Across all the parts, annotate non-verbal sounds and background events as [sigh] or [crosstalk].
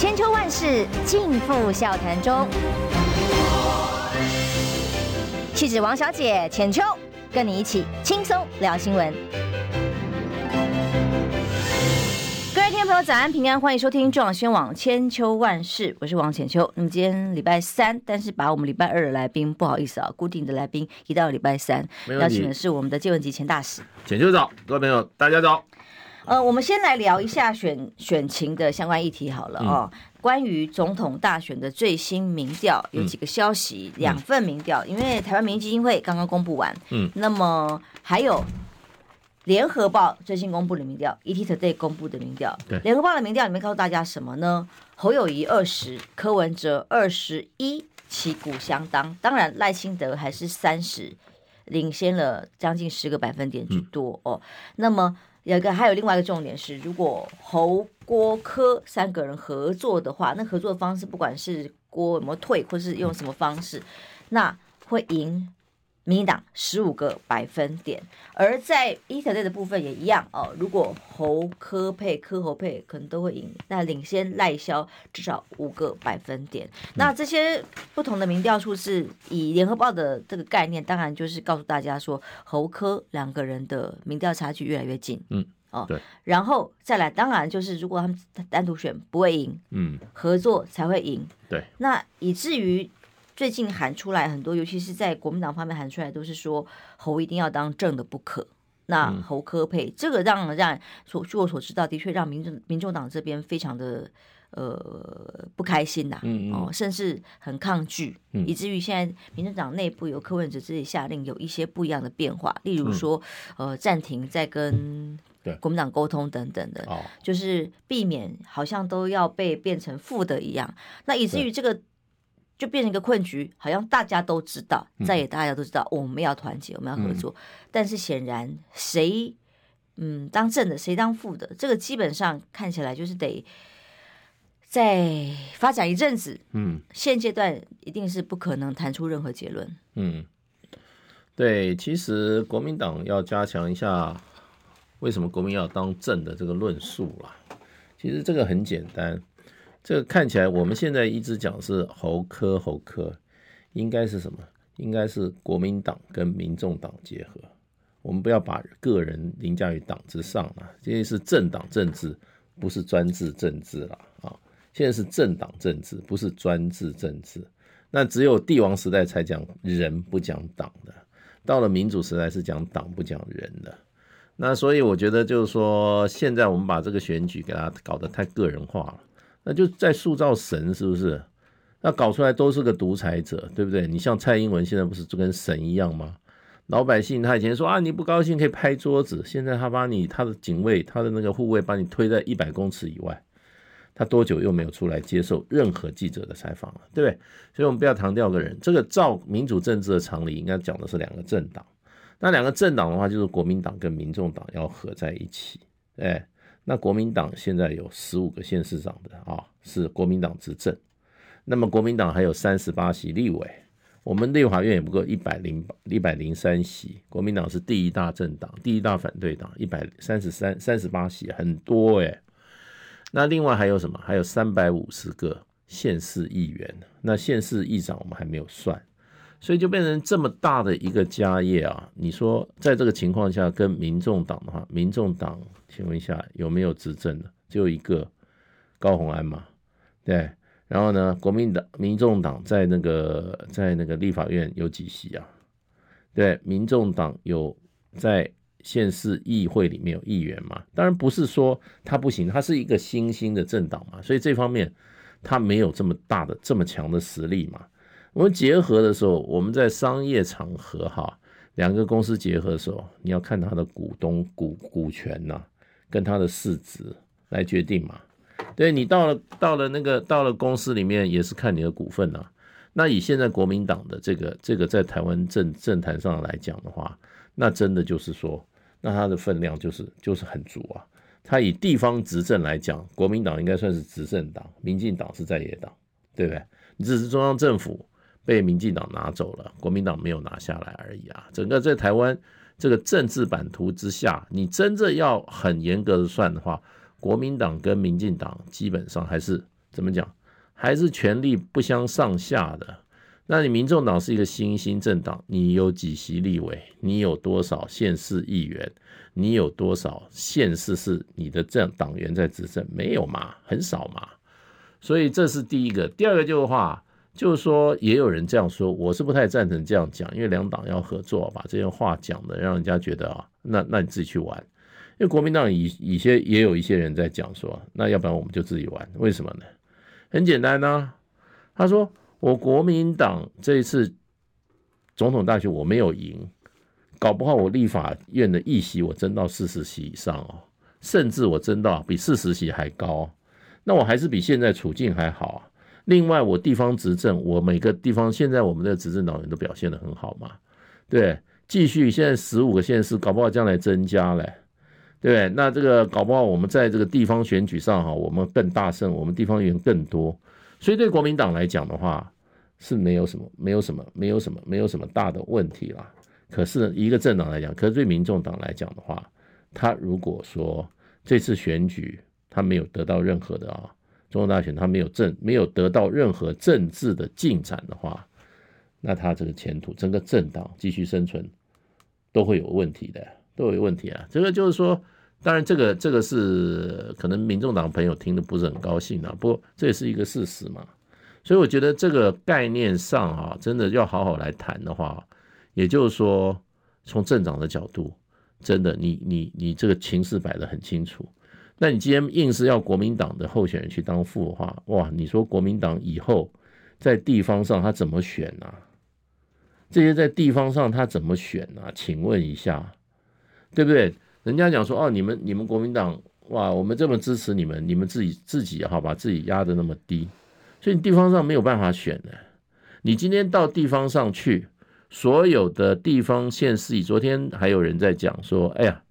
千秋万世尽付笑谈中。气质王小姐浅秋，跟你一起轻松聊新闻。各位听众朋友，早安平安，欢迎收听中广新闻网千秋万世，我是王浅秋。那么今天礼拜三，但是把我们礼拜二的来宾，不好意思啊，固定的来宾移到礼拜三，邀请的是我们的借文汲钱大使。浅秋早，各位朋友大家早。呃，我们先来聊一下选选情的相关议题好了哦。嗯、关于总统大选的最新民调，有几个消息，嗯、两份民调，因为台湾民意基金会刚刚公布完，嗯，那么还有联合报最新公布的民调，ETtoday 公布的民调，对，联合报的民调里面告诉大家什么呢？侯友谊二十，柯文哲二十一，旗鼓相当，当然赖清德还是三十，领先了将近十个百分点之多、嗯、哦。那么。有一个，还有另外一个重点是，如果侯郭柯三个人合作的话，那合作方式不管是郭有没有退，或是用什么方式，那会赢。民进党十五个百分点，而在 ETtoday 的部分也一样哦。如果侯科配科侯配，可能都会赢，那领先赖萧至少五个百分点。嗯、那这些不同的民调数是以联合报的这个概念，当然就是告诉大家说，侯科两个人的民调差距越来越近。嗯，哦，对。然后再来，当然就是如果他们单独选不会赢，嗯，合作才会赢。对。那以至于。最近喊出来很多，尤其是在国民党方面喊出来，都是说侯一定要当正的不可。那侯科配，嗯、这个让让所据我所知道，的确让民众民众党这边非常的呃不开心呐、啊，嗯嗯哦，甚至很抗拒，嗯、以至于现在民众党内部有柯文哲自己下令有一些不一样的变化，例如说、嗯、呃暂停在跟国民党沟通等等的，哦、就是避免好像都要被变成负的一样。那以至于这个。就变成一个困局，好像大家都知道，在野大家都知道，我们要团结，我们要合作。嗯、但是显然谁，嗯，当正的，谁当负的，这个基本上看起来就是得再发展一阵子。嗯，现阶段一定是不可能谈出任何结论。嗯，对，其实国民党要加强一下，为什么国民要当正的这个论述啦。其实这个很简单。这个看起来，我们现在一直讲是侯科侯科，应该是什么？应该是国民党跟民众党结合。我们不要把个人凌驾于党之上了，这是政党政治，不是专制政治了啊！现在是政党政治，不是专制政治。那只有帝王时代才讲人不讲党的，到了民主时代是讲党不讲人的。那所以我觉得就是说，现在我们把这个选举给它搞得太个人化了。那就在塑造神，是不是？那搞出来都是个独裁者，对不对？你像蔡英文现在不是就跟神一样吗？老百姓他以前说啊，你不高兴可以拍桌子，现在他把你他的警卫他的那个护卫把你推在一百公尺以外，他多久又没有出来接受任何记者的采访了，对不对？所以我们不要强调个人，这个照民主政治的常理，应该讲的是两个政党。那两个政党的话，就是国民党跟民众党要合在一起，哎。那国民党现在有十五个县市长的啊，是国民党执政。那么国民党还有三十八席立委，我们立法院也不够一百零一百零三席。国民党是第一大政党，第一大反对党，一百三十三三十八席，很多诶。那另外还有什么？还有三百五十个县市议员，那县市议长我们还没有算。所以就变成这么大的一个家业啊！你说在这个情况下，跟民众党的话，民众党，请问一下有没有执政的？只有一个高虹安嘛？对。然后呢，国民党、民众党在那个在那个立法院有几席啊？对，民众党有在县市议会里面有议员嘛？当然不是说他不行，他是一个新兴的政党嘛，所以这方面他没有这么大的、这么强的实力嘛。我们结合的时候，我们在商业场合哈，两个公司结合的时候，你要看它的股东股股权呐、跟它的市值来决定嘛。对，你到了到了那个到了公司里面，也是看你的股份呐、那以现在国民党的这个这个在台湾政政坛上来讲的话，那真的就是说，那它的分量就是就是很足啊。它以地方执政来讲，国民党应该算是执政党，民进党是在野党，对不对？你只是中央政府。被民进党拿走了，国民党没有拿下来而已啊！整个在台湾这个政治版图之下，你真正要很严格的算的话，国民党跟民进党基本上还是怎么讲？还是权力不相上下的。那你民众党是一个新兴政党，你有几席立委？你有多少县市议员？你有多少县市是你的政党员在执政？没有嘛，很少嘛。所以这是第一个。第二个就是话，就是说也有人这样说，我是不太赞成这样讲，因为两党要合作，把这些话讲的让人家觉得啊，那那你自己去玩。因为国民党以一些也有一些人在讲说，那要不然我们就自己玩？为什么呢？很简单呢，他说。我国民党这一次总统大选我没有赢，搞不好我立法院的议席我争到四十席以上哦，甚至我争到比四十席还高，那我还是比现在处境还好啊。另外，我地方执政，我每个地方现在我们的执政党员都表现得很好嘛，对，继续现在十五个县市，搞不好将来增加嘞，对，那这个搞不好我们在这个地方选举上哈，我们更大胜，我们地方员更多。所以对国民党来讲的话是没有什么、没有什么、没有什么、没有什么大的问题啦。可是一个政党来讲，可是对民众党来讲的话，他如果说这次选举他没有得到任何的啊，总统大选他没有政没有得到任何政治的进展的话，那他这个前途整个政党继续生存都会有问题的，都有问题啊。这个就是说。当然，这个这个是可能民众党朋友听得不是很高兴啊，不过这也是一个事实嘛。所以我觉得这个概念上啊，真的要好好来谈的话，也就是说，从政党的角度，真的你你你这个情势摆得很清楚。那你今天硬是要国民党的候选人去当副的话，哇，你说国民党以后在地方上他怎么选呢？这些在地方上他怎么选呢？请问一下，对不对？人家讲说哦，你们你们国民党哇，我们这么支持你们，你们自己自己哈把自己压得那么低，所以你地方上没有办法选的。你今天到地方上去，所有的地方县市，昨天还有人在讲说，哎呀，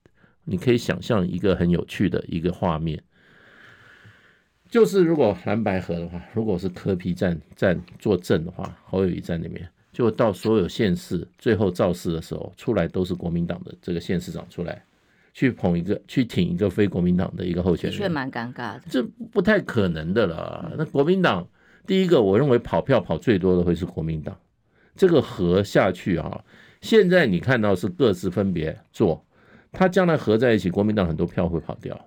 你可以想象一个很有趣的一个画面，就是如果蓝白河的话，如果是柯皮站站坐镇的话，侯友谊在那边，就到所有县市最后造势的时候，出来都是国民党的这个县市长出来。去捧一个，去挺一个非国民党的一个候选人，的确蛮尴尬的，这不太可能的了。那国民党第一个，我认为跑票跑最多的会是国民党。这个合下去啊，现在你看到是各自分别做，他将来合在一起，国民党很多票会跑掉。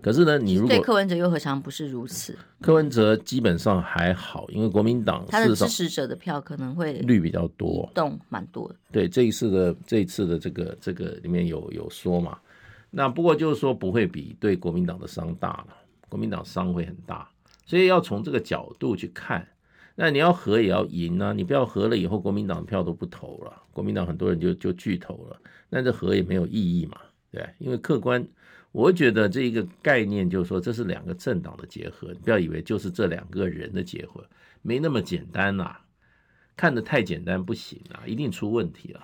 可是呢，你如果对柯文哲又何尝不是如此？柯文哲基本上还好，因为国民党他的支持者的票可能会率比较多，动蛮多的。对，这一次的这一次的这个这个里面有有说嘛，那不过就是说不会比对国民党的伤大了，国民党伤会很大，所以要从这个角度去看。那你要合也要赢啊，你不要合了以后国民党票都不投了，国民党很多人就就拒投了，那这和也没有意义嘛，对，因为客观。我觉得这一个概念就是说，这是两个政党的结合，你不要以为就是这两个人的结合，没那么简单呐，看得太简单不行啊，一定出问题了。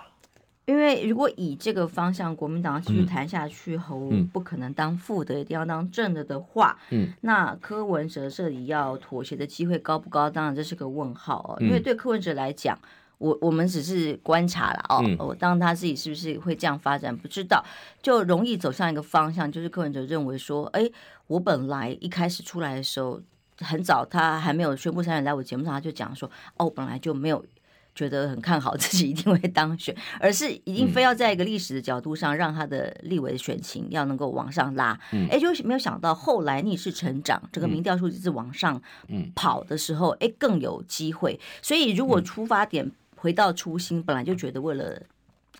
因为如果以这个方向，国民党继续谈下去，侯、嗯、不可能当副的，一定要当正的的话，嗯，那柯文哲这里要妥协的机会高不高？当然这是个问号哦，因为对柯文哲来讲。我我们只是观察了哦，我当他自己是不是会这样发展不知道，就容易走向一个方向，就是柯文哲认为说，哎，我本来一开始出来的时候很早，他还没有宣布参选来我节目上，他就讲说，哦，我本来就没有觉得很看好 [laughs] 自己一定会当选，而是一定非要在一个历史的角度上让他的立委的选情要能够往上拉，哎，就没有想到后来逆势成长，这个民调数字是往上跑的时候，哎，更有机会，所以如果出发点。回到初心，本来就觉得为了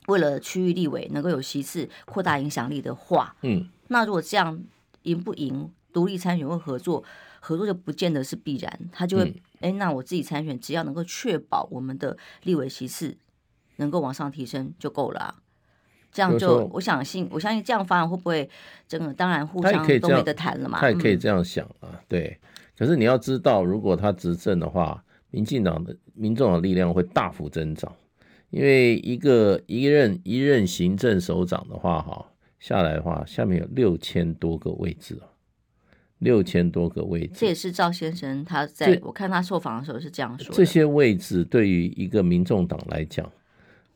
为了区域立委能够有席次扩大影响力的话，嗯，那如果这样赢不赢，独立参选或合作，合作就不见得是必然，他就会哎、嗯，那我自己参选，只要能够确保我们的立委席次能够往上提升就够了、啊。这样就我相信，我相信这样发展会不会真的？当然互相都没得谈了嘛。他也可以这样想啊，对。可是你要知道，如果他执政的话。民进党的民众的力量会大幅增长，因为一个一任一任行政首长的话，哈下来的话，下面有六千多个位置，六千多个位置。这也是赵先生他在我看他受访的时候是这样说的。这些位置对于一个民众党来讲，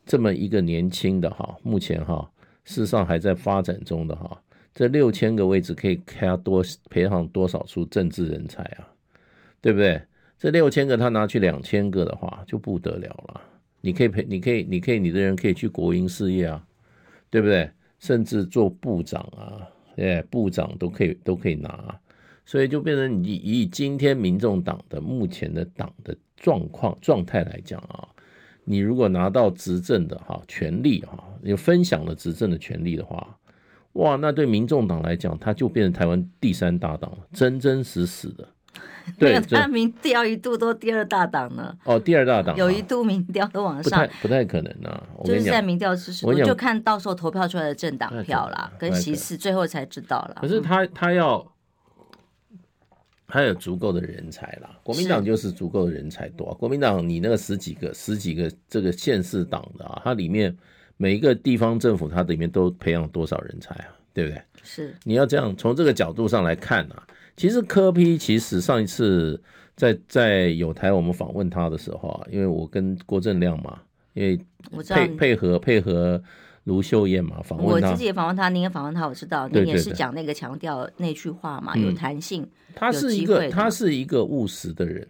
这么一个年轻的哈，目前哈事实上还在发展中的哈，这六千个位置可以开多培养多少出政治人才啊？对不对？这六千个他拿去两千个的话，就不得了了。你可以陪，你可以，你可以，你的人可以去国营事业啊，对不对？甚至做部长啊，哎，部长都可以，都可以拿。所以就变成以以今天民众党的目前的党的状况状态来讲啊，你如果拿到执政的哈权力哈，有分享了执政的权力的话，哇，那对民众党来讲，他就变成台湾第三大党，真真实实的。[laughs] 对，他民调一度都第二大党呢。哦，第二大党有一度民调都往上，不太不太可能啊。就是在民调支持度，就看到时候投票出来的政党票啦，跟席次，最后才知道啦。可是他他要。他有足够的人才啦，国民党就是足够的人才多。国民党你那个十几个、十几个这个县市党的啊，它里面每一个地方政府，它里面都培养多少人才啊？对不对？是。你要这样从这个角度上来看啊，其实柯 P 其实上一次在在有台我们访问他的时候啊，因为我跟郭正亮嘛，因为配配合配合。卢秀燕嘛，访问我自己也访问他，您也访问他，我知道您也是讲那个强调那句话嘛，有弹性。他是一个，他是一个务实的人，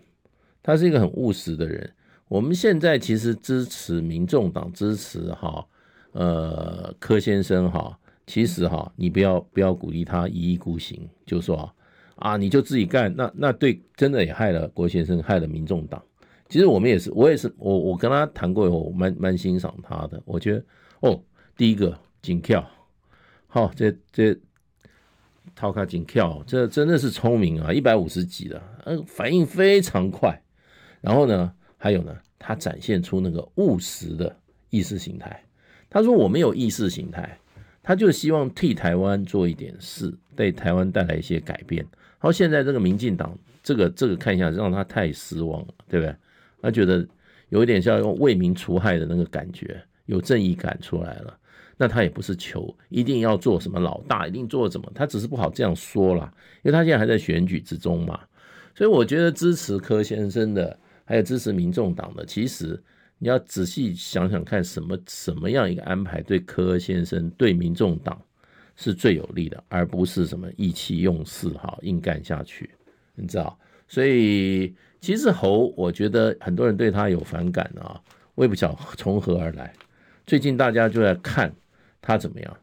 他是一个很务实的人。我们现在其实支持民众党，支持哈，呃，柯先生哈，其实哈，你不要不要鼓励他一意孤行，就说啊，啊你就自己干，那那对，真的也害了郭先生，害了民众党。其实我们也是，我也是，我我跟他谈过以后，我蛮蛮欣赏他的，我觉得哦。第一个紧跳，好，这这套卡紧跳，这真的是聪明啊！一百五十几的，嗯，反应非常快。然后呢，还有呢，他展现出那个务实的意识形态。他说：“我没有意识形态，他就希望替台湾做一点事，对台湾带来一些改变。”然后现在这个民进党，这个这个看一下，让他太失望了，对不对？他觉得有一点像用为民除害的那个感觉，有正义感出来了。那他也不是求一定要做什么老大，一定做什么，他只是不好这样说啦，因为他现在还在选举之中嘛。所以我觉得支持柯先生的，还有支持民众党的，其实你要仔细想想看，什么什么样一个安排对柯先生、对民众党是最有利的，而不是什么意气用事哈，硬干下去，你知道？所以其实侯，我觉得很多人对他有反感啊，我也不晓从何而来。最近大家就在看。他怎么样？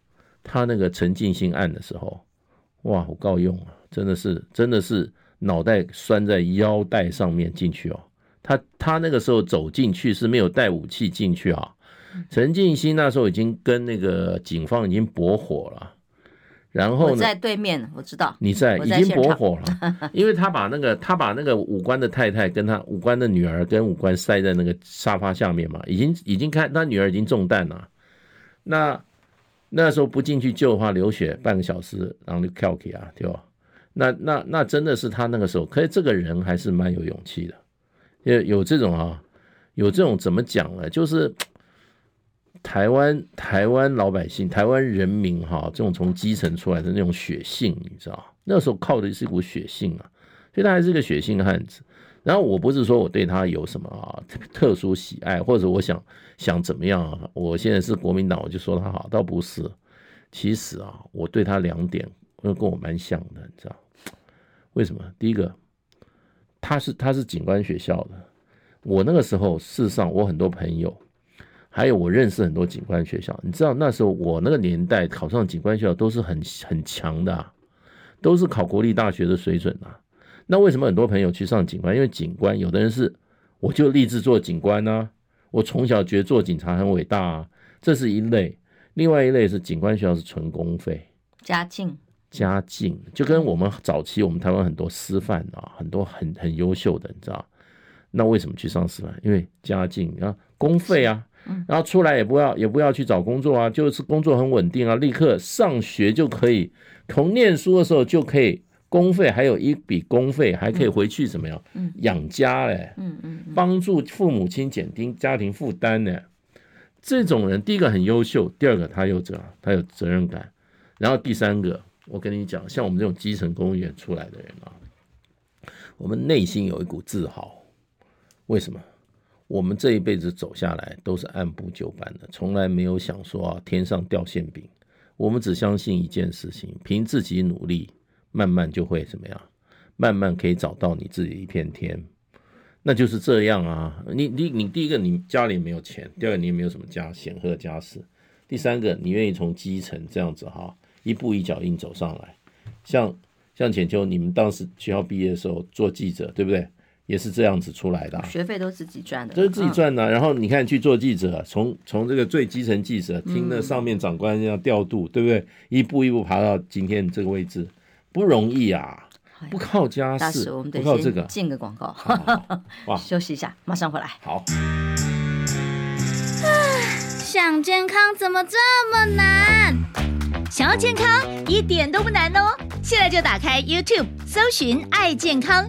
他那个陈进兴案的时候，哇，好够用啊！真的是，真的是脑袋拴在腰带上面进去哦。他他那个时候走进去是没有带武器进去啊。陈进兴那时候已经跟那个警方已经驳火了，然后呢，在对面，我知道你在，已经驳火了，[laughs] 因为他把那个他把那个武官的太太跟他武官的女儿跟武官塞在那个沙发下面嘛，已经已经看他女儿已经中弹了，那。那时候不进去救的话，流血半个小时，然后就跳起啊，对吧？那那那真的是他那个时候，可是这个人还是蛮有勇气的，有有这种啊，有这种怎么讲呢？就是台湾台湾老百姓、台湾人民哈，这种从基层出来的那种血性，你知道？那时候靠的是一股血性啊，所以他还是个血性汉子。然后我不是说我对他有什么啊特殊喜爱，或者我想想怎么样啊？我现在是国民党，我就说他好，倒不是。其实啊，我对他两点，跟我蛮像的，你知道？为什么？第一个，他是他是警官学校的，我那个时候事实上我很多朋友，还有我认识很多警官学校，你知道那时候我那个年代考上警官学校都是很很强的，都是考国立大学的水准啊。那为什么很多朋友去上警官？因为警官有的人是，我就立志做警官呢、啊。我从小觉得做警察很伟大啊，这是一类。另外一类是警官学校是纯公费，家境，家境就跟我们早期我们台湾很多师范啊，很多很很优秀的，你知道？那为什么去上师范？因为家境啊，公费啊，然后出来也不要也不要去找工作啊，就是工作很稳定啊，立刻上学就可以，从念书的时候就可以。公费还有一笔公费，还可以回去怎么样？养家嘞，嗯嗯，帮助父母亲减轻家庭负担呢。这种人，第一个很优秀，第二个他有责，他有责任感，然后第三个，我跟你讲，像我们这种基层公务员出来的人啊，我们内心有一股自豪。为什么？我们这一辈子走下来都是按部就班的，从来没有想说啊天上掉馅饼。我们只相信一件事情：凭自己努力，慢慢就会怎么样？慢慢可以找到你自己一片天。那就是这样啊！你你你，第一个你家里没有钱，第二个你也没有什么家显赫家世，第三个你愿意从基层这样子哈，一步一脚印走上来。像像浅秋，你们当时学校毕业的时候做记者，对不对？也是这样子出来的，啊，学费都自己赚的，都是自己赚的，啊。然后你看去做记者，从从这个最基层记者听了上面长官这样调度，嗯，对不对？一步一步爬到今天这个位置，不容易啊！不靠家世，我们得不靠这个。进个广告，好好好 [laughs] 哇，休息一下，马上回来。好。[sighs] 想健康怎么这么难？想要健康一点都不难哦！现在就打开 YouTube，搜寻“爱健康”。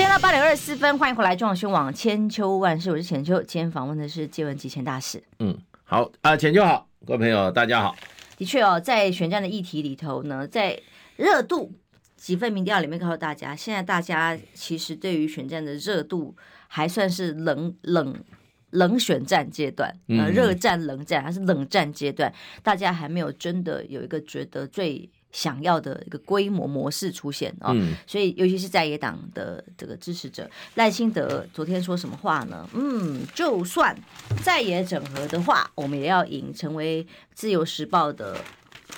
现在到八点二十四分，欢迎回来，中广新闻网千秋万世，我是浅秋。今天访问的是借问集前大使。嗯，好啊，浅秋好，各位朋友大家好。的确哦，在选战的议题里头呢，在热度几份民调里面告诉大家，现在大家其实对于选战的热度还算是冷冷冷选战阶段，呃，热战冷战还是冷战阶段，大家还没有真的有一个觉得最。想要的一个规模模式出现啊、哦嗯，所以尤其是在野党的这个支持者赖清德昨天说什么话呢？嗯，就算在野整合的话，我们也要赢，成为自由时报的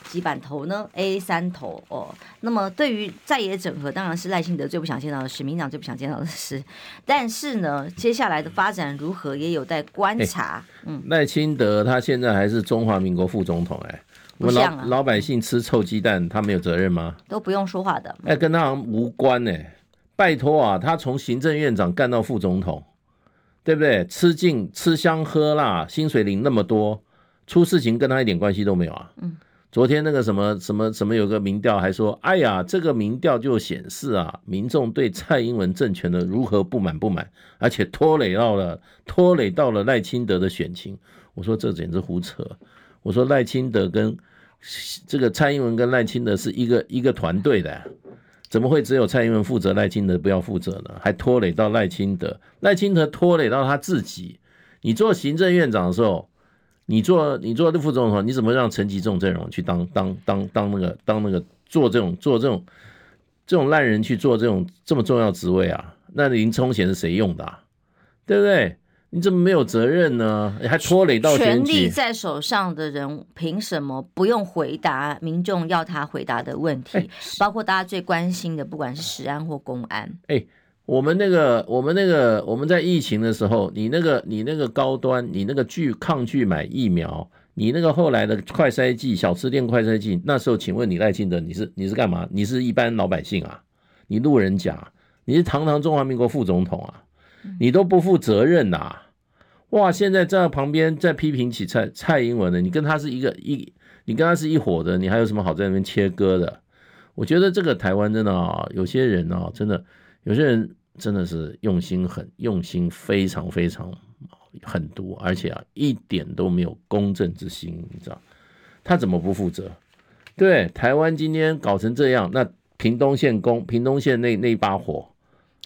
几版头呢？A 三头哦。那么对于在野整合，当然是赖清德最不想见到的事，民党最不想见到的事。但是呢，接下来的发展如何，也有待观察。嗯，赖清德他现在还是中华民国副总统哎。我们老、啊、老百姓吃臭鸡蛋，他没有责任吗？都不用说话的，哎，跟他无关呢、欸。拜托啊，他从行政院长干到副总统，对不对？吃尽吃香喝辣，薪水领那么多，出事情跟他一点关系都没有啊。嗯，昨天那个什么什么什么有个民调还说，哎呀，这个民调就显示啊，民众对蔡英文政权的如何不满不满，而且拖累到了拖累到了赖清德的选情。我说这简直胡扯。我说赖清德跟这个蔡英文跟赖清德是一个一个团队的，怎么会只有蔡英文负责，赖清德不要负责呢？还拖累到赖清德，赖清德拖累到他自己。你做行政院长的时候，你做你做副总统，你怎么让陈吉仲这种去当当当当那个当那个做这种做这种这种烂人去做这种这么重要职位啊？那林聪贤是谁用的？对不对？你怎么没有责任呢？还拖累到权力在手上的人，凭什么不用回答民众要他回答的问题？包括大家最关心的，不管是食安或公安。哎，我们那个，我们那个，我们在疫情的时候，你那个，你那个高端，你那个拒抗拒买疫苗，你那个后来的快筛剂、小吃店快筛剂，那时候，请问你赖清德，你是你是干嘛？你是一般老百姓啊？你路人甲？你是堂堂中华民国副总统啊？你都不负责任呐、哇，现在站在旁边在批评起蔡蔡英文的，你跟他是一个一，你跟他是一伙的，你还有什么好在那边切割的？我觉得这个台湾真的啊，有些人啊，真的有些人真的是用心很用心，非常非常狠毒，而且啊，一点都没有公正之心，你知道？他怎么不负责？对，台湾今天搞成这样，那屏东县公屏东县那那一把火。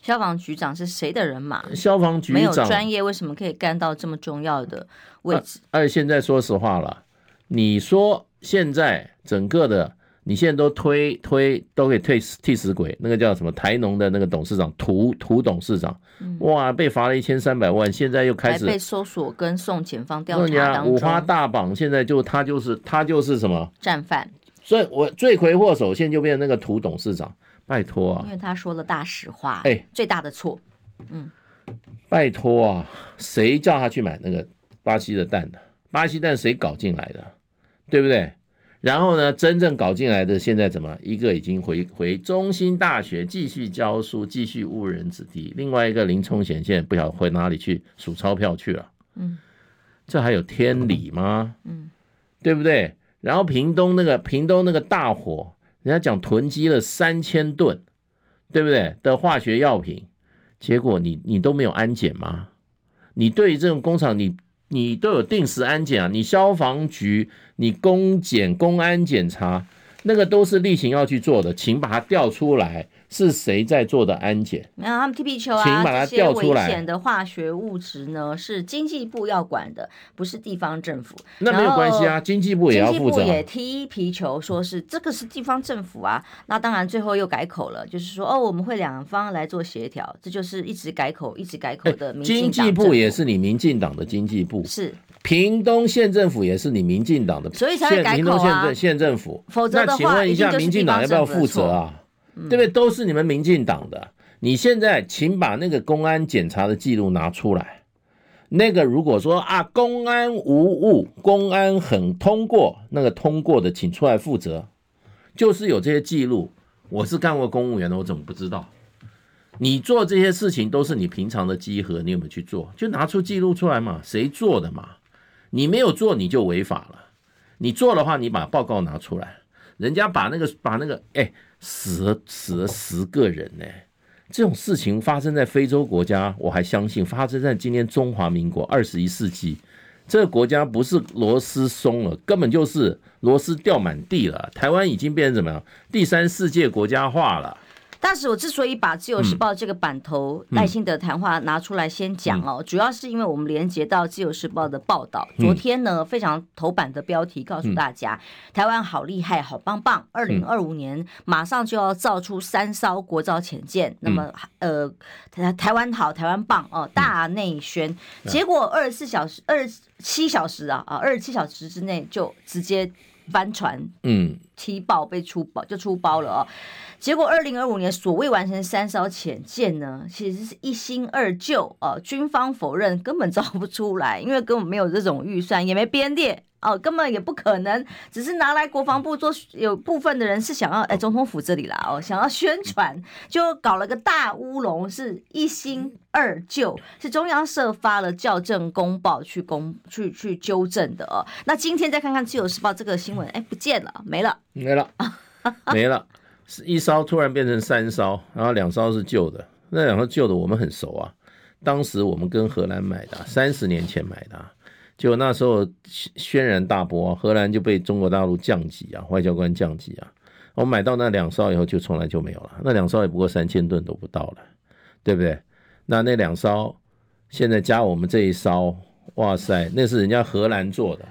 消防局长是谁的人马？消防局长没有专业，为什么可以干到这么重要的位置？而、啊、且现在说实话了，你说现在整个的，你现在都推推都给退替死鬼，那个叫什么台农的那个董事长涂涂董事长，哇，被罚了一千三百万，现在又开始被搜索跟送检方调查当中。五花大绑，现在就他就是他就是什么战犯，所以我罪魁祸首现在就变成那个涂董事长。拜托啊！因为他说了大实话，哎，最大的错，嗯，拜托啊！谁叫他去买那个巴西的蛋的？巴西蛋谁搞进来的？对不对？然后呢，真正搞进来的现在怎么？一个已经回回中心大学继续教书，继续误人子弟；另外一个林冲贤现在不晓得回哪里去数钞票去了。嗯，这还有天理吗？嗯，对不对？然后屏东那个屏东那个大火，人家讲囤积了三千吨，对不对？的化学药品，结果你你都没有安检吗？你对于这种工厂，你你都有定时安检啊？你消防局，你公检公安检查，那个都是例行要去做的，请把它调出来。是谁在做的安检？没有，他们踢皮球啊，请把它调出来。危险的化学物质呢，是经济部要管的，不是地方政府。那没有关系啊，经济部也要负责。经济部也踢皮球，说是这个是地方政府啊。那当然最后又改口了，就是说哦，我们会两方来做协调。这就是一直改口，一直改口的民进党。经济部也是你民进党的经济部，是屏东县政府也是你民进党的，所以才会改口啊。屏东县县政府，否则的话，那请问一下，民进党要不要负责啊？对不对？都是你们民进党的。你现在请把那个公安检查的记录拿出来。那个如果说啊，公安无误，公安很通过，那个通过的请出来负责。就是有这些记录，我是干过公务员的，我怎么不知道？你做这些事情都是你平常的稽核，你有没有去做？就拿出记录出来嘛，谁做的嘛？你没有做你就违法了。你做的话，你把报告拿出来。人家把那个把那个哎。死了死了十个人呢，这种事情发生在非洲国家，我还相信发生在今天中华民国二十一世纪，这个国家不是螺丝松了，根本就是螺丝掉满地了。台湾已经变成怎么样？第三世界国家化了。当时我之所以把《自由时报》这个版头赖清德谈话拿出来先讲哦，主要是因为我们连接到《自由时报》的报道。昨天呢，非常头版的标题告诉大家，台湾好厉害，好棒棒，二零二五年马上就要造出三艘国造潜舰。那么，呃，台台湾好，台湾棒哦，大内宣。结果二十四小时、二十七小时啊啊，二十七小时之内就直接翻船，嗯，踢爆被出包就出包了哦。结果，二零二五年所谓完成三艘潜舰呢，其实是一新二旧哦。军方否认根本造不出来，因为根本没有这种预算，也没编列哦，根本也不可能，只是拿来国防部做。有部分的人是想要哎，总统府这里啦哦，想要宣传，就搞了个大乌龙，是一新二旧，是中央社发了校正公报去公去去纠正的哦。那今天再看看自由时报这个新闻，哎，不见了，没了，没了，没了。是一烧突然变成三烧，然后两烧是旧的，那两个旧的我们很熟啊，当时我们跟荷兰买的，三十年前买的，就那时候轩然大波，啊荷兰就被中国大陆降级啊，外交官降级啊，我买到那两艘以后就从来就没有了，那两艘也不过三千吨都不到了，对不对？那那两艘现在加我们这一艘，哇塞，那是人家荷兰做的，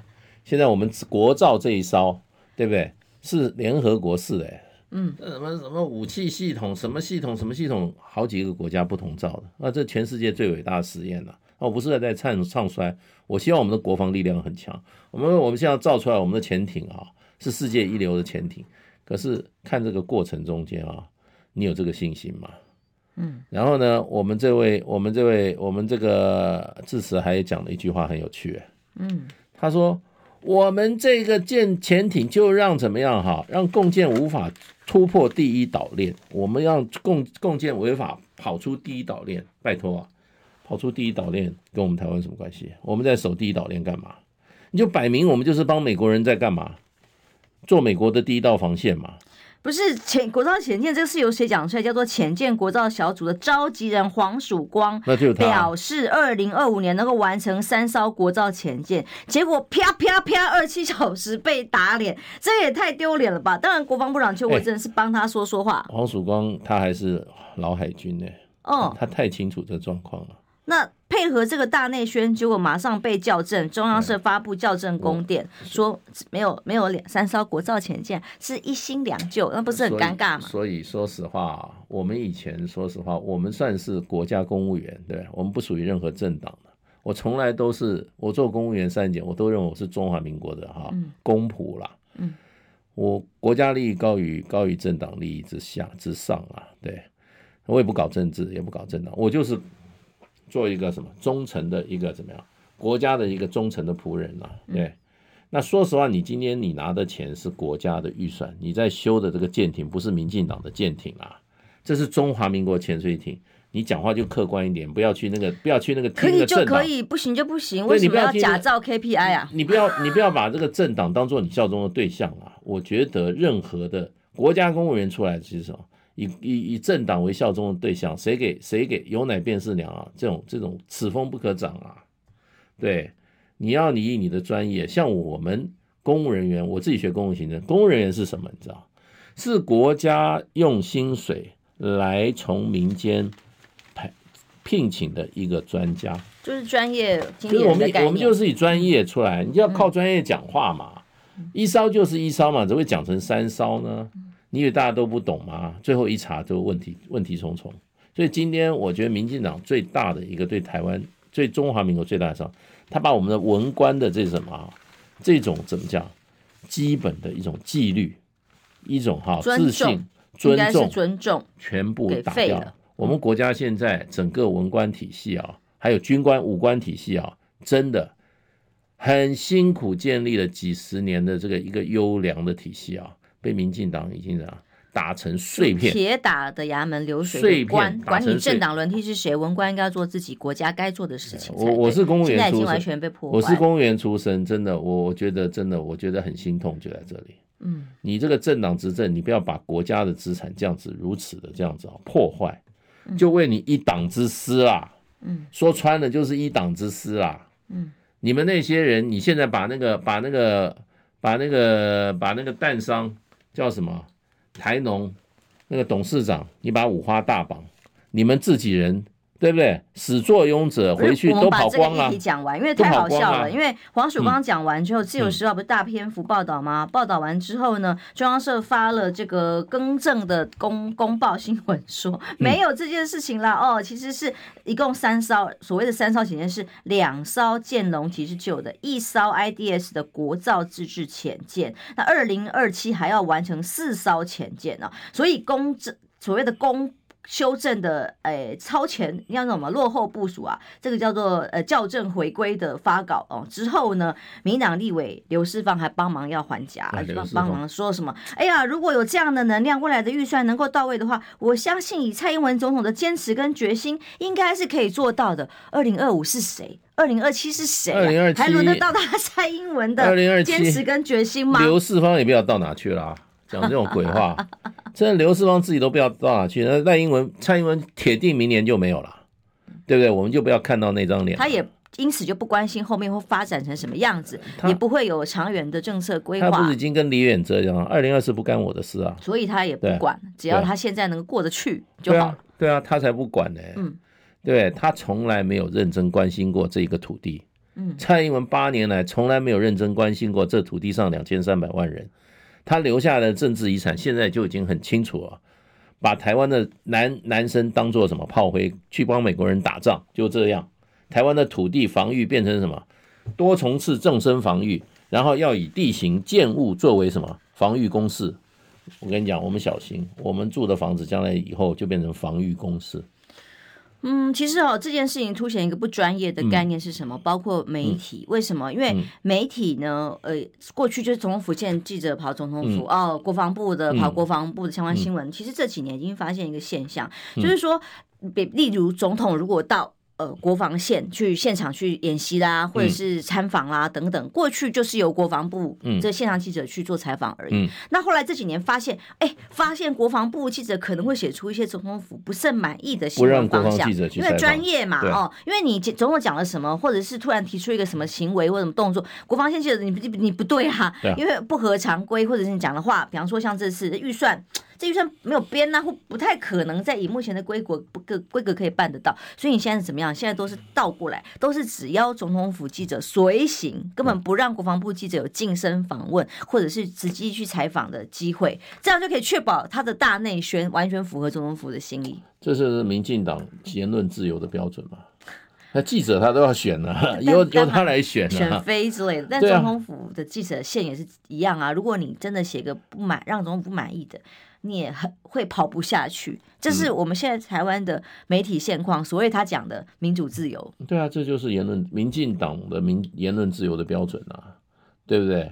现在我们国造这一艘，对不对？是联合国式的。嗯，什么什么武器系统，什么系统，什么系统，好几个国家不同造的，那这全世界最伟大的实验了。我不是在唱唱衰，我希望我们的国防力量很强。我们我们现在造出来，我们的潜艇啊，是世界一流的潜艇。可是看这个过程中间啊，你有这个信心吗？嗯，然后呢，我们这位，我们这位，我们这个致辞还讲了一句话很有趣，嗯，他说。我们这个舰潜艇就让怎么样哈？让共建无法突破第一岛链。我们让共共建违法跑出第一岛链，拜托啊，跑出第一岛链跟我们台湾什么关系？我们在守第一岛链干嘛？你就摆明我们就是帮美国人在干嘛？做美国的第一道防线嘛。不是潜国造潜舰，这个是由谁讲出来？叫做潜舰国造小组的召集人黄曙光，那就表示二零二五年能够完成三艘国造潜舰，结果啪啪啪二七小时被打脸，这也太丢脸了吧！当然，国防部长邱国正是帮他说说话。欸、黄曙光他还是老海军呢，哦，他太清楚这状况了。那配合这个大内宣，结果马上被校正。中央社发布校正公电，说没有没有两三艘国造潜舰，是一新两旧，那不是很尴尬吗？所以，说实话，我们以前说实话，我们算是国家公务员，对，我们不属于任何政党的。我从来都是我做公务员三年，我都认为我是中华民国的哈公仆啦。嗯，我国家利益高于高于政党利益之下之上啊，对，我也不搞政治，也不搞政党，我就是。做一个什么忠诚的一个怎么样国家的一个忠诚的仆人了，对。那说实话，你今天你拿的钱是国家的预算，你在修的这个舰艇不是民进党的舰艇啊，这是中华民国潜水艇。你讲话就客观一点，不要去那个，不要去那个。可以就可以，不行就不行。为什么要假造 KPI 啊？你不要，你不要把这个政党当做你效忠的对象啊！我觉得任何的国家公务员出来其实什么，以以以政党为效忠的对象，谁给谁给有奶便是娘啊！这种这种此风不可长啊！对，你要你以你的专业，像我们公务人员，我自己学公务行政，公务人员是什么？你知道，是国家用薪水来从民间派。聘请的一个专家，就是专业经理人的概念。我们我们就是以专业出来，你就要靠专业讲话嘛。一烧就是一烧嘛，怎么会讲成三烧呢？你以为大家都不懂吗？最后一查就问题问题重重。所以今天我觉得民进党最大的一个对台湾、对中华民国最大的伤，他把我们的文官的这什么这种怎么讲，基本的一种纪律、一种哈自信、尊重、尊重，全部打掉。我们国家现在整个文官体系啊，还有军官武官体系啊，真的很辛苦建立了几十年的这个一个优良的体系啊，被民进党已经啊打成碎片，铁打的衙门流水的官，管你政党轮替是谁，文官应该要做自己国家该做的事情。我我是公务员出身，现在已经完全被破坏。我是公务员出身，真的，我我觉得真的，我觉得很心痛，就在这里。嗯，你这个政党执政，你不要把国家的资产这样子如此的这样子啊破坏。就为你一党之私啊，嗯，说穿了就是一党之私啊，嗯，你们那些人，你现在把那个把那个把那个把那个蛋商叫什么台农那个董事长，你把五花大绑，你们自己人。对不对？始作俑者回去都跑光了。我们把这个议题讲完，因为太好笑了。因为黄曙光讲完之后，《自由时报》不是大篇幅报道吗？报道完之后呢，中央社发了这个更正的公 [laughs] 公报新闻，说没有这件事情了。哦，其实是一共三艘，所谓的三艘潜舰是两艘剑龙级是旧的，一艘 IDS 的国造自制潜舰。那二零二七还要完成四艘潜舰呢，所以公正所谓的公。修正的诶、欸，超前要什么落后部署啊？这个叫做呃校正回归的发稿哦。之后呢，民党立委刘世芳还帮忙要还价，帮帮忙说什么？哎呀，如果有这样的能量，未来的预算能够到位的话，我相信以蔡英文总统的坚持跟决心，应该是可以做到的。二零二五是谁？二零二七是谁、啊？二零二七还轮得到他蔡英文的坚持跟决心吗？刘世芳也不知道到哪去了、啊，讲这种鬼话。真的刘世芳自己都不知道到哪去，那赖英文、蔡英文铁定明年就没有了，对不对？我们就不要看到那张脸。他也因此就不关心后面会发展成什么样子，也不会有长远的政策规划。他不是已经跟李远哲一样，二零二四不干我的事啊，所以他也不管，只要他现在能过得去就好。对啊，对啊，他才不管呢。嗯，对，他从来没有认真关心过这个土地。嗯，蔡英文八年来从来没有认真关心过这土地上两千三百万人。他留下的政治遗产现在就已经很清楚了，把台湾的男男生当做什么炮灰去帮美国人打仗，就这样。台湾的土地防御变成什么？多重次纵深防御，然后要以地形建物作为什么防御工事？我跟你讲，我们小心，我们住的房子将来以后就变成防御工事。嗯，其实哦，这件事情凸显一个不专业的概念是什么？嗯、包括媒体，为什么？因为媒体呢，呃，过去就是总统府见记者跑总统府，嗯、哦，国防部的跑国防部的相关新闻。嗯、其实这几年已经发现一个现象，嗯、就是说，比例如总统如果到。呃，国防线去现场去演习啦，或者是参访啦等等，过去就是由国防部这现场记者去做采访而已。那后来这几年发现，哎，发现国防部记者可能会写出一些总统府不甚满意的新闻方向，因为专业嘛，哦，因为你总统讲了什么，或者是突然提出一个什么行为或什么动作，国防线记者你不你不对哈，因为不合常规，或者是你讲的话，比方说像这次预算。这预算没有编呐、啊，或不太可能在以目前的规格不个规格可以办得到，所以你现在是怎么样？现在都是倒过来，都是只要总统府记者随行，根本不让国防部记者有近身访问或者是直接去采访的机会，这样就可以确保他的大内宣完全符合总统府的心意。这是民进党言论自由的标准嘛？那记者他都要选呢、啊，[laughs] 由由他来选、啊，选妃之类的。但总统府的记者线也是一样啊。如果你真的写个不满，让总统不满意的。你也很会跑不下去，这是我们现在台湾的媒体现况。所谓他讲的民主自由，对啊，这就是言论，民进党的民言论自由的标准啊，对不对？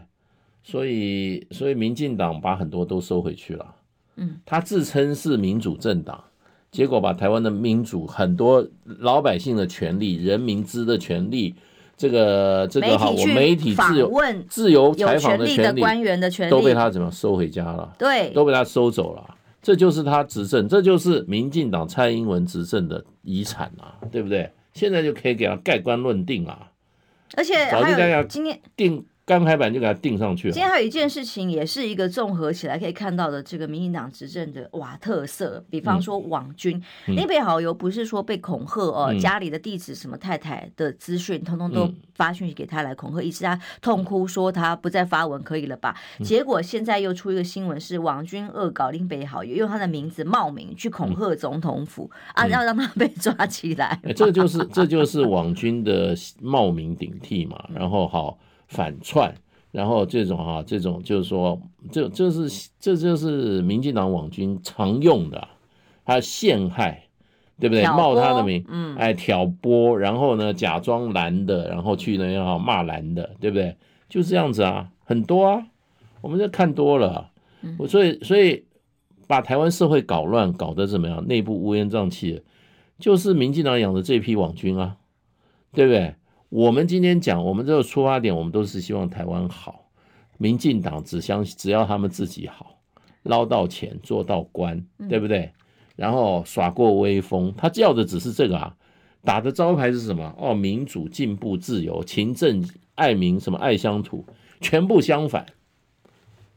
所以，所以民进党把很多都收回去了。嗯，他自称是民主政党，结果把台湾的民主、很多老百姓的权利、人民之的权利，这个这个哈，我媒体自由问、自由采访的权利，官员的权利都被他怎么收回家了？对，都被他收走了。这就是他执政，这就是民进党蔡英文执政的遗产啊，对不对？现在就可以给他盖棺论定啊，而且还有今天定。刚开板就给他定上去了。今天还有一件事情，也是一个综合起来可以看到的这个民进党执政的哇特色。比方说网军，林、嗯、北好友不是说被恐吓哦，嗯、家里的地址什么太太的资讯，通通都发讯息给他来恐吓，以致他痛哭说他不再发文可以了吧？嗯、结果现在又出一个新闻，是网军恶搞林北好友，用他的名字冒名去恐吓总统府、嗯、啊，要让他被抓起来。欸、这就是这就是网军的冒名顶替嘛，然后好。反串，然后这种哈、啊，这种就是说，这这是这就是民进党网军常用的，他陷害，对不对？冒他的名，嗯，哎，挑拨，然后呢，假装蓝的，然后去那样骂蓝的，对不对？就这样子啊，很多啊，我们这看多了，我所以所以把台湾社会搞乱，搞得怎么样？内部乌烟瘴气的，就是民进党养的这批网军啊，对不对？我们今天讲，我们这个出发点，我们都是希望台湾好。民进党只相信只要他们自己好，捞到钱，做到官，对不对？然后耍过威风，他要的只是这个啊。打的招牌是什么？哦，民主、进步、自由、勤政、爱民，什么爱乡土，全部相反，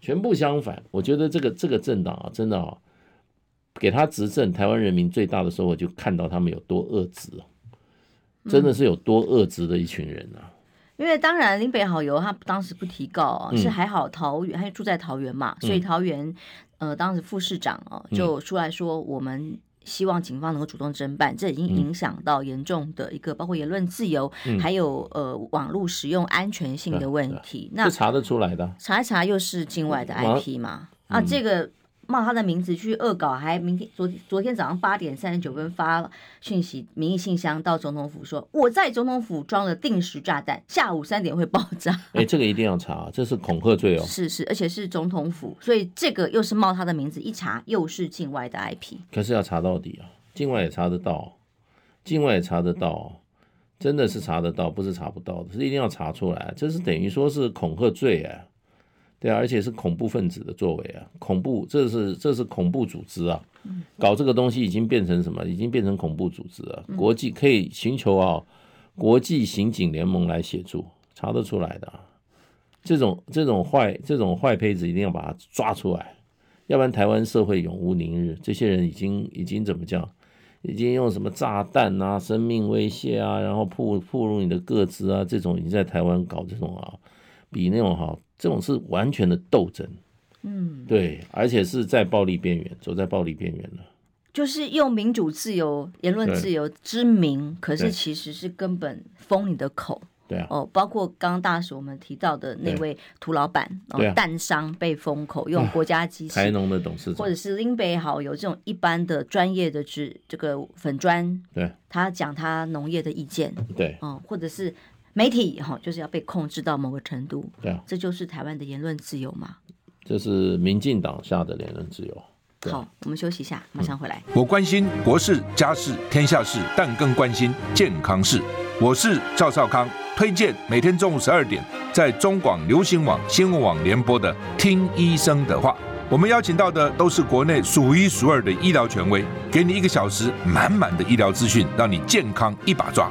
全部相反。我觉得这个这个政党啊，真的啊，给他执政，台湾人民最大的收获就看到他们有多恶质。真的是有多恶质的一群人啊！因为当然林北好友他当时不提告啊，是还好桃园，他住在桃园嘛，所以桃园呃当时副市长哦就出来说，我们希望警方能够主动侦办，这已经影响到严重的一个包括言论自由，还有呃网络使用安全性的问题。那查得出来的，查一查又是境外的 IP 嘛？啊，这个。冒他的名字去恶搞，还明天昨昨天早上八点三十九分发讯息，民意信箱到总统府说，我在总统府装了定时炸弹，下午三点会爆炸。哎、欸，这个一定要查，[laughs] 这是恐吓罪哦。是是，而且是总统府，所以这个又是冒他的名字，一查又是境外的 IP。可是要查到底啊，境外也查得到，境外也查得到，真的是查得到，不是查不到的，是一定要查出来，这是等于说是恐吓罪啊。对啊，而且是恐怖分子的作为啊！恐怖，这是这是恐怖组织啊！搞这个东西已经变成什么？已经变成恐怖组织啊。国际可以寻求啊，国际刑警联盟来协助，查得出来的。这种这种坏这种坏胚子一定要把它抓出来，要不然台湾社会永无宁日。这些人已经已经怎么讲？已经用什么炸弹啊、生命威胁啊，然后暴暴露你的个资啊，这种已经在台湾搞这种啊。比那种哈，这种是完全的斗争，嗯，对，而且是在暴力边缘，走在暴力边缘了。就是用民主自由、言论自由之名，可是其实是根本封你的口。对啊，哦，包括刚刚大使我们提到的那位涂老板，哦，蛋商被封口，[laughs] 用国家机器，台农的董事长，或者是林北好有这种一般的专业的职这个粉砖，对，他讲他农业的意见，对，哦，或者是。媒体哈就是要被控制到某个程度，对啊，这就是台湾的言论自由嘛。这是民进党下的言论自由。好，我们休息一下，马上回来。我关心国事、家事、天下事，但更关心健康事。我是赵少康，推荐每天中午十二点在中广流行网新闻网联播的《听医生的话》。我们邀请到的都是国内数一数二的医疗权威，给你一个小时满满的医疗资讯，让你健康一把抓。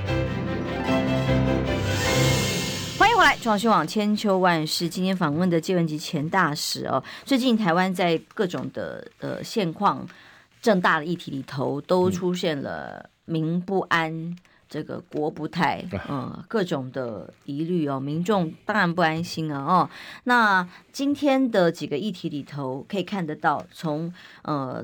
来，中央新网千秋万世。今天访问的介文吉前大使哦，最近台湾在各种的呃现况、正大的议题里头，都出现了民不安，这个国不太，嗯，各种的疑虑哦，民众当然不安心啊哦。那今天的几个议题里头，可以看得到，从呃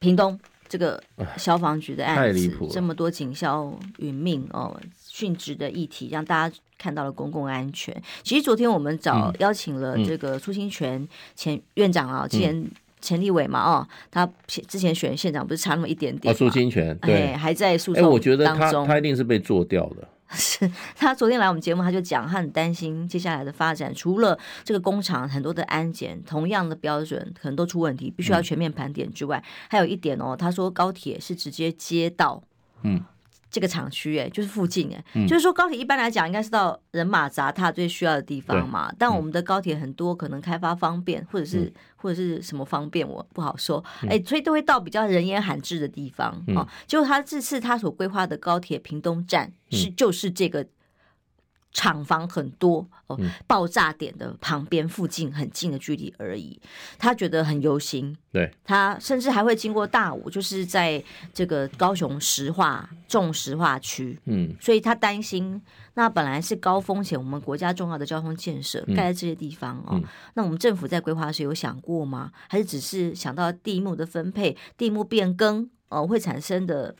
屏东这个消防局的案子，这么多警消殒命哦。殉职的议题，让大家看到了公共安全。其实昨天我们找、嗯、邀请了这个苏清泉前院长啊，之前、陈、立伟嘛，哦，他之前选县长不是差那么一点点？苏、哦、清泉对，还在诉讼我觉得他他一定是被做掉的。[laughs] 是他昨天来我们节目，他就讲他很担心接下来的发展，除了这个工厂很多的安检同样的标准可能都出问题，必须要全面盘点之外，嗯、还有一点哦，他说高铁是直接接到嗯。这个厂区哎，就是附近哎，嗯、就是说高铁一般来讲应该是到人马杂沓最需要的地方嘛。但我们的高铁很多可能开发方便，或者是、嗯、或者是什么方便，我不好说。哎、嗯，所以都会到比较人烟罕至的地方、嗯、哦。就他这次他所规划的高铁屏东站是就是这个。厂房很多哦，爆炸点的旁边附近很近的距离而已，他觉得很忧心。对，他甚至还会经过大武，就是在这个高雄石化重石化区。嗯，所以他担心，那本来是高风险，我们国家重要的交通建设盖在这些地方哦，嗯、那我们政府在规划时有想过吗？还是只是想到地目的分配、地目变更哦会产生的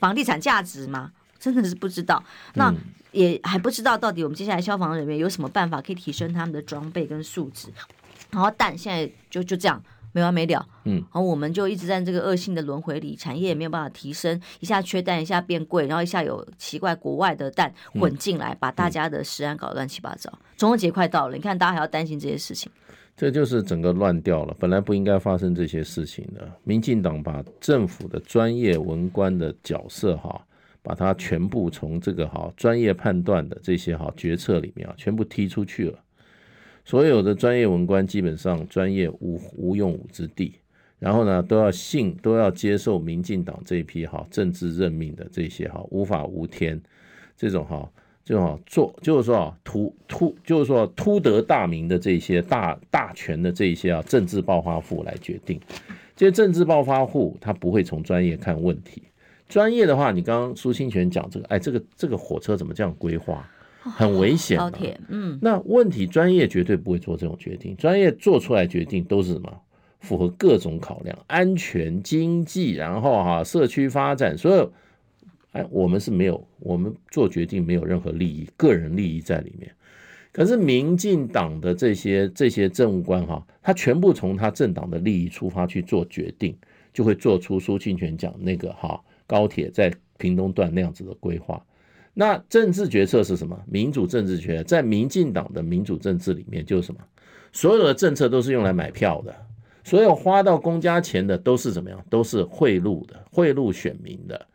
房地产价值吗？真的是不知道。那。嗯也还不知道到底我们接下来消防人员有什么办法可以提升他们的装备跟素质，然后但现在就就这样没完没了，嗯，然后我们就一直在这个恶性的轮回里，产业也没有办法提升，一下缺蛋，一下变贵，然后一下有奇怪国外的蛋混进来，把大家的食安搞得乱七八糟。中秋节快到了，你看大家还要担心这些事情，这就是整个乱掉了，本来不应该发生这些事情的。民进党把政府的专业文官的角色哈。把它全部从这个好专业判断的这些好决策里面啊，全部踢出去了。所有的专业文官基本上专业无无用武之地，然后呢都要信都要接受民进党这一批哈政治任命的这些哈无法无天这种哈这种做就是说啊图图就是说突得大名的这些大大权的这些啊政治暴发户来决定，这些政治暴发户他不会从专业看问题。专业的话，你刚刚苏清泉讲这个，哎，这个这个火车怎么这样规划，很危险。高铁，嗯，那问题专业绝对不会做这种决定，专业做出来决定都是什么？符合各种考量，安全、经济，然后哈，社区发展，所有，哎，我们是没有，我们做决定没有任何利益，个人利益在里面。可是民进党的这些这些政务官哈，他全部从他政党的利益出发去做决定，就会做出苏清泉讲那个哈。高铁在屏东段那样子的规划，那政治决策是什么？民主政治决策，在民进党的民主政治里面就是什么？所有的政策都是用来买票的，所有花到公家钱的都是怎么样？都是贿赂的，贿赂选民的。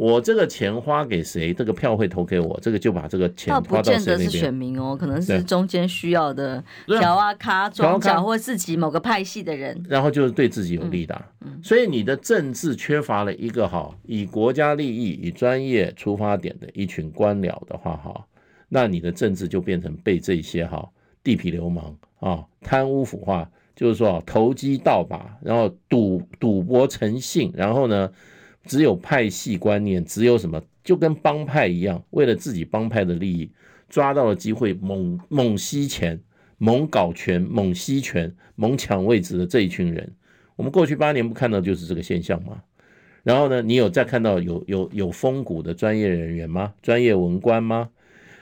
我这个钱花给谁，这个票会投给我，这个就把这个钱花到谁那边。不见得是选民哦，可能是中间需要的调啊卡庄脚或自己某个派系的人，然后就是对自己有利的。嗯，所以你的政治缺乏了一个哈，以国家利益、以专业出发点的一群官僚的话哈，那你的政治就变成被这些哈地痞流氓啊、贪污腐化，就是说投机倒把，然后赌赌博成性，然后呢？只有派系观念，只有什么，就跟帮派一样，为了自己帮派的利益，抓到了机会猛猛吸钱、猛搞权、猛吸权、猛抢位置的这一群人，我们过去八年不看到就是这个现象吗？然后呢，你有再看到有有有风骨的专业人员吗？专业文官吗？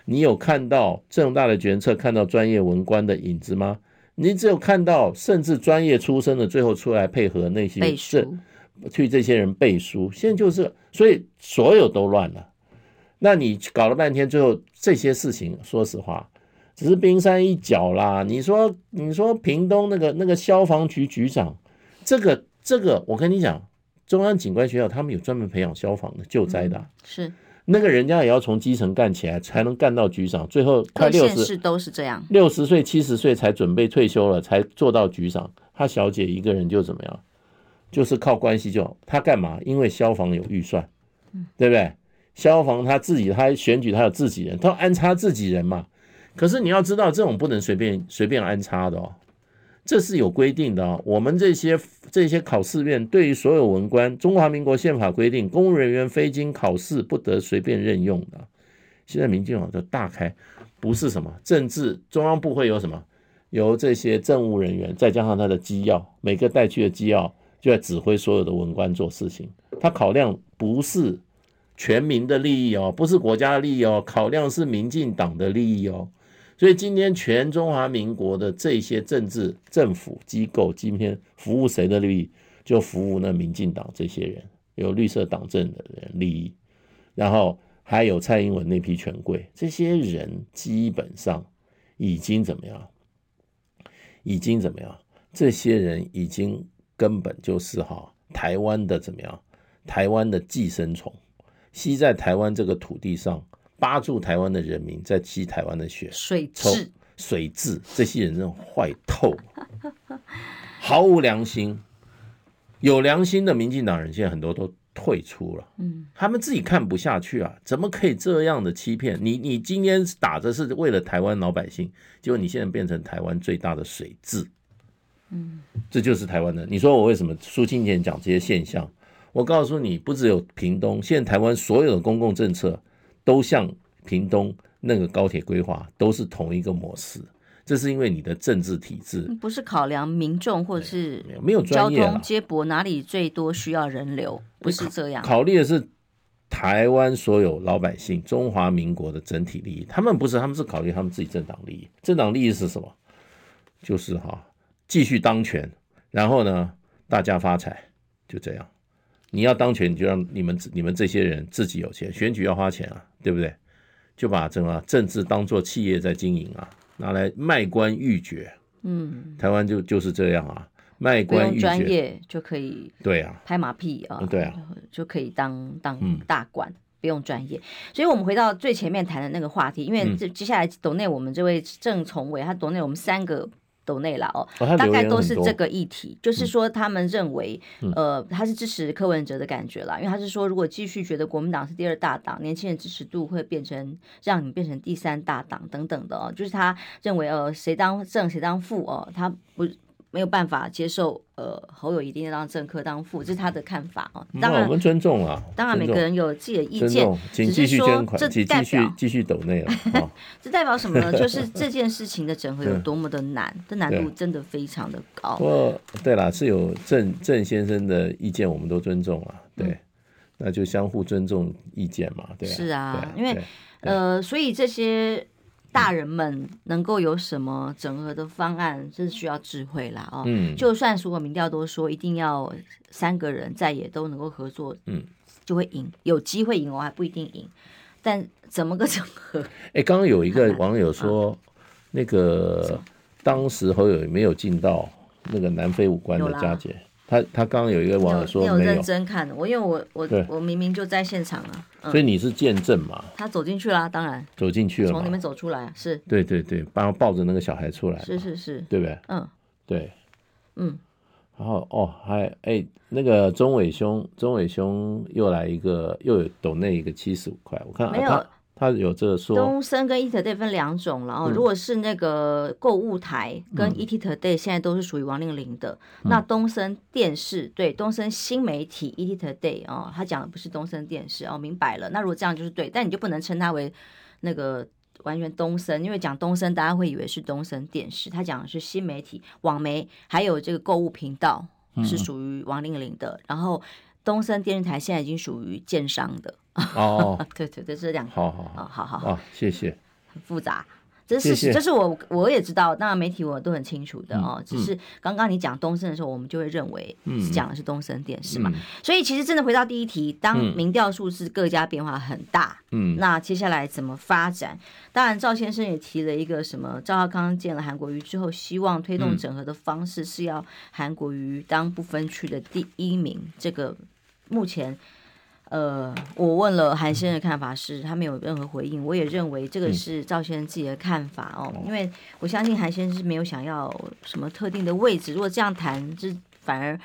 你有看到这么大的决策，看到专业文官的影子吗？你只有看到甚至专业出身的最后出来配合那些是。去这些人背书，现在就是，所以所有都乱了。那你搞了半天，最后这些事情，说实话，只是冰山一角啦。你说，你说屏东那个那个消防局局长，这个这个，我跟你讲，中央警官学校他们有专门培养消防的救灾的，嗯，是那个人家也要从基层干起来，才能干到局长。最后快六十都是这样，六十岁七十岁才准备退休了，才做到局长。他小姐一个人就怎么样？就是靠关系就好，他干嘛？因为消防有预算，对不对？消防他自己，他选举他有自己人，他要安插自己人嘛。可是你要知道，这种不能随便随便安插的哦，这是有规定的哦。我们这些这些考试院对于所有文官，中华民国宪法规定，公务人员非经考试不得随便任用的。现在民进党的大开，不是什么政治中央部会有什么？由这些政务人员再加上他的机要，每个带去的机要。就在指挥所有的文官做事情，他考量不是全民的利益哦，不是国家利益哦，考量是民进党的利益哦。所以今天全中华民国的这些政治政府机构，今天服务谁的利益？就服务那民进党这些人，有绿色党政的人利益，然后还有蔡英文那批权贵，这些人基本上已经怎么样？已经怎么样？这些人已经根本就是哈台湾的怎么样？台湾的寄生虫，吸在台湾这个土地上，扒住台湾的人民，在吸台湾的血，水蛭，水蛭，这些人真的坏透了，毫无良心。有良心的民进党人现在很多都退出了，嗯，他们自己看不下去啊，怎么可以这样的欺骗你？你今天打着是为了台湾老百姓，结果你现在变成台湾最大的水蛭，嗯，这就是台湾的。你说我为什么苏清泉讲这些现象？我告诉你，不只有屏东，现在台湾所有的公共政策都像屏东那个高铁规划都是同一个模式。这是因为你的政治体制不是考量民众或者是没有交通接驳哪里最多需要人流，不是这样。考虑的是台湾所有老百姓、中华民国的整体利益。他们不是，他们是考虑他们自己政党利益。政党利益是什么？就是哈，继续当权，然后呢，大家发财，就这样。你要当权，你就让你们你们这些人自己有钱，选举要花钱啊，对不对？就把这个政治当做企业在经营啊。拿来卖官鬻爵，嗯，台湾就就是这样啊，卖官鬻爵，专业就可以，对啊，拍马屁啊，对啊，就可以当当大官，嗯、不用专业。所以我们回到最前面谈的那个话题，因为这接下来斗内我们这位郑从伟，他斗内我们三个。斗内了哦，大概都是这个议题，就是说他们认为，呃，他是支持柯文哲的感觉啦，因为他是说，如果继续觉得国民党是第二大党，年轻人支持度会变成让你变成第三大党等等的哦，就是他认为，呃，谁当正谁当副哦，他不。没有办法接受，呃，侯友一定要当正科当副，这是他的看法哦。当然，我们尊重啊。当然，每个人有自己的意见，请继续捐款，请继续继续抖内了。[laughs] 这代表什么呢？[laughs] 就是这件事情的整合有多么的难，这难度真的非常的高。不过，对啦，是有郑郑先生的意见，我们都尊重啊。对，那就相互尊重意见嘛。对，是啊，因为呃，所以这些。大人们能够有什么整合的方案，这是需要智慧啦哦。嗯，就算所有民调都说一定要三个人在也都能够合作，嗯，就会赢，有机会赢哦，还不一定赢。但怎么个整合？[laughs] 哎，刚刚有一个网友说，啊、那个当时侯友宜没有进到那个南非五官的佳节。他他刚刚有一个网友说没有，有。认真看我，因为我我我明明就在现场啊，嗯、所以你是见证嘛？他走进去了，当然。走进去了，从里面走出来。是。对对对，然后抱着那个小孩出来，是是是，对不对？嗯，对，嗯，然后哦，还哎，那个钟伟兄，钟伟兄又来一个，又有抖那一个七十五块，我看没有。啊他有这个说，东森跟 ETtoday 分两种，然后如果是那个购物台跟 ETtoday 现在都是属于王令玲的，嗯、那东森电视对东森新媒体 ETtoday 哦，他讲的不是东森电视哦，明白了。那如果这样就是对，但你就不能称它为那个完全东森，因为讲东森大家会以为是东森电视，他讲的是新媒体网媒，还有这个购物频道是属于王令玲的，嗯、然后东森电视台现在已经属于建商的。哦，对 [laughs] 对对，这两个，好好好，好好好，谢谢。很复杂，这是事实，这是我我也知道，当然媒体我都很清楚的哦。只是刚刚你讲东森的时候，我们就会认为是讲的是东森电视嘛。所以其实真的回到第一题，当民调数字各家变化很大，嗯，那接下来怎么发展？当然赵先生也提了一个什么，赵浩康见了韩国瑜之后，希望推动整合的方式是要韩国瑜当不分区的第一名。这个目前。呃，我问了韩先生的看法是，他没有任何回应。我也认为这个是赵先生自己的看法哦，因为我相信韩先生是没有想要什么特定的位置。如果这样谈，就反而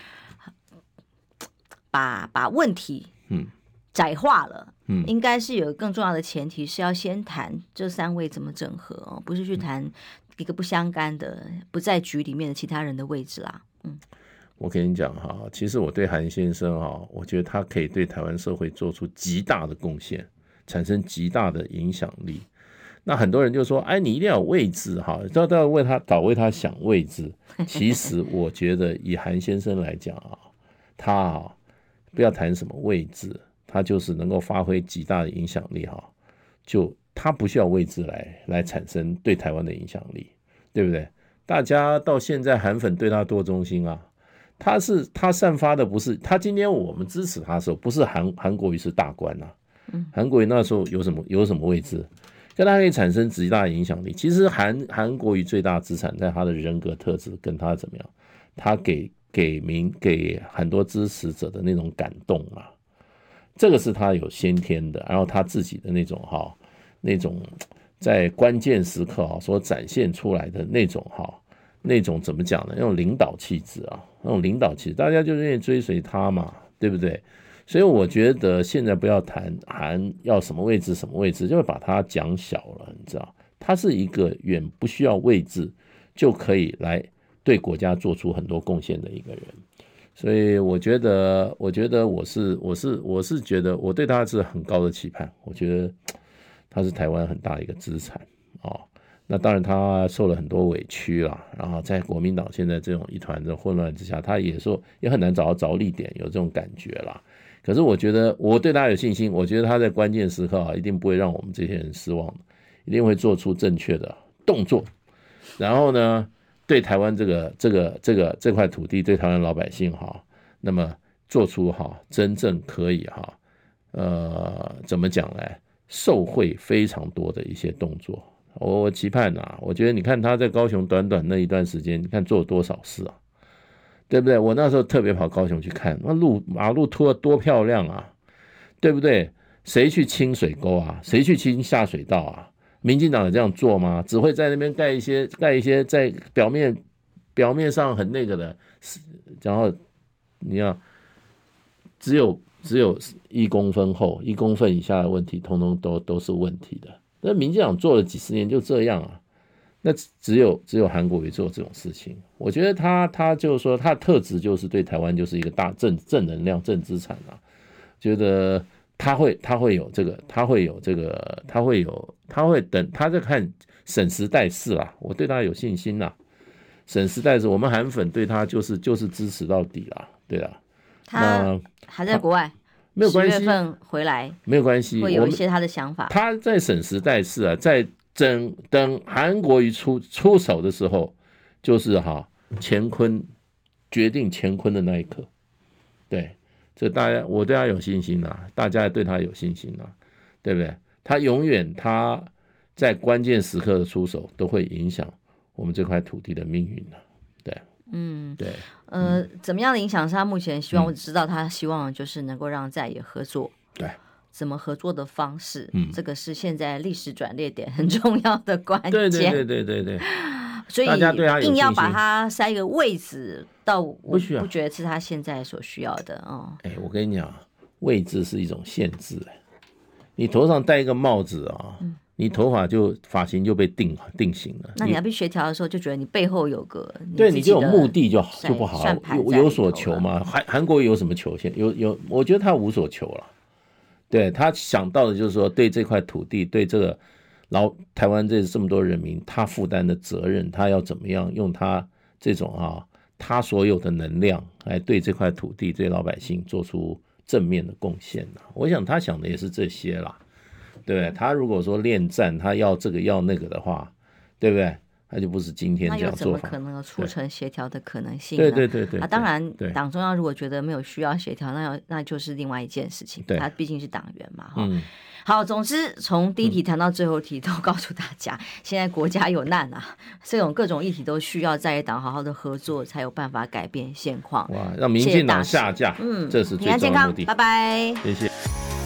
把把问题嗯窄化了。嗯，应该是有更重要的前提是要先谈这三位怎么整合哦，不是去谈一个不相干的不在局里面的其他人的位置啦。嗯。我跟你讲哈，其实我对韩先生哈，我觉得他可以对台湾社会做出极大的贡献，产生极大的影响力。那很多人就说，哎，你一定要有位置哈，都要为他搞为他想位置。其实我觉得以韩先生来讲啊，他啊不要谈什么位置，他就是能够发挥极大的影响力哈，就他不需要位置来来产生对台湾的影响力，对不对？大家到现在韩粉对他多忠心啊，他是他散发的不是他今天我们支持他的时候不是韩韩国瑜是大官呐、啊，韩国瑜那时候有什么有什么位置，跟他可以产生极大的影响力。其实韩韩国瑜最大资产在他的人格特质跟他怎么样，他给给民给很多支持者的那种感动啊，这个是他有先天的，然后他自己的那种哈那种。在关键时刻啊，所展现出来的那种哈，那种怎么讲呢？那种领导气质啊，那种领导气质，大家就愿意追随他嘛，对不对？所以我觉得现在不要谈韩要什么位置，什么位置，就会把他讲小了，你知道？他是一个远不需要位置就可以来对国家做出很多贡献的一个人。所以我觉得，我觉得我是我是我是觉得我对他是很高的期盼。我觉得。他是台湾很大一个资产哦，那当然他受了很多委屈啦，然后在国民党现在这种一团的混乱之下，他也说也很难找到着力点，有这种感觉啦。可是我觉得我对他有信心，我觉得他在关键时刻啊，一定不会让我们这些人失望，一定会做出正确的动作。然后呢，对台湾这个这个这个这块土地，对台湾老百姓哈，那么做出哈真正可以哈，呃，怎么讲呢？受贿非常多的一些动作，我我期盼啊，我觉得你看他在高雄短短那一段时间，你看做了多少事啊，对不对？我那时候特别跑高雄去看，那路马路拖的多漂亮啊，对不对？谁去清水沟啊？谁去清下水道啊？民进党有这样做吗？只会在那边盖一些盖一些在表面表面上很那个的，然后你要只有。只有一公分厚，一公分以下的问题，通通都都是问题的。那民进党做了几十年就这样啊？那只有只有韩国瑜做这种事情。我觉得他他就是说他的特质就是对台湾就是一个大正正能量正资产啊。觉得他会他会有这个他会有这个他会有他会等他在看审时待势啦。我对他有信心呐。审时待势，我们韩粉对他就是就是支持到底啦。对啊。他还在国外，没有关系。十月份回来没有关系，会有一些他的想法。他在审时代势啊，在等等韩国瑜出出手的时候，就是哈乾坤决定乾坤的那一刻。对，这大家我对他有信心呐，大家也对他有信心呐，对不对？他永远他在关键时刻的出手，都会影响我们这块土地的命运的。嗯，对，呃，怎么样的影响是他目前希望？我只知道他希望就是能够让在野合作。对，怎么合作的方式？嗯，这个是现在历史转捩点很重要的关键。对对对对对对。所以硬要把它塞一个位置，到我不觉得是他现在所需要的哦。哎，我跟你讲，位置是一种限制。你头上戴一个帽子啊。嗯你头发就发型就被定定型了。那你要被协调的时候，就觉得你背后有个你对你就有目的就好就不好有有所求嘛？韩韩国有什么求现？有有，我觉得他无所求了。对他想到的就是说，对这块土地，对这个老台湾这这么多人民，他负担的责任，他要怎么样用他这种啊，他所有的能量来对这块土地、对老百姓做出正面的贡献呢？我想他想的也是这些啦。对，他如果说恋战，他要这个要那个的话，对不对？那就不是今天这样做法。那有怎么可能有促成协调的可能性呢？对对对对。啊，当然，党中央如果觉得没有需要协调，那要那就是另外一件事情。他毕竟是党员嘛，哈。好，总之从第一题谈到最后题，都告诉大家，[laughs] 现在国家有难啊，这种各种议题都需要在野党好好的合作，才有办法改变现况。哇，让民进党下架，嗯，这是最重要的目的。拜拜，谢谢。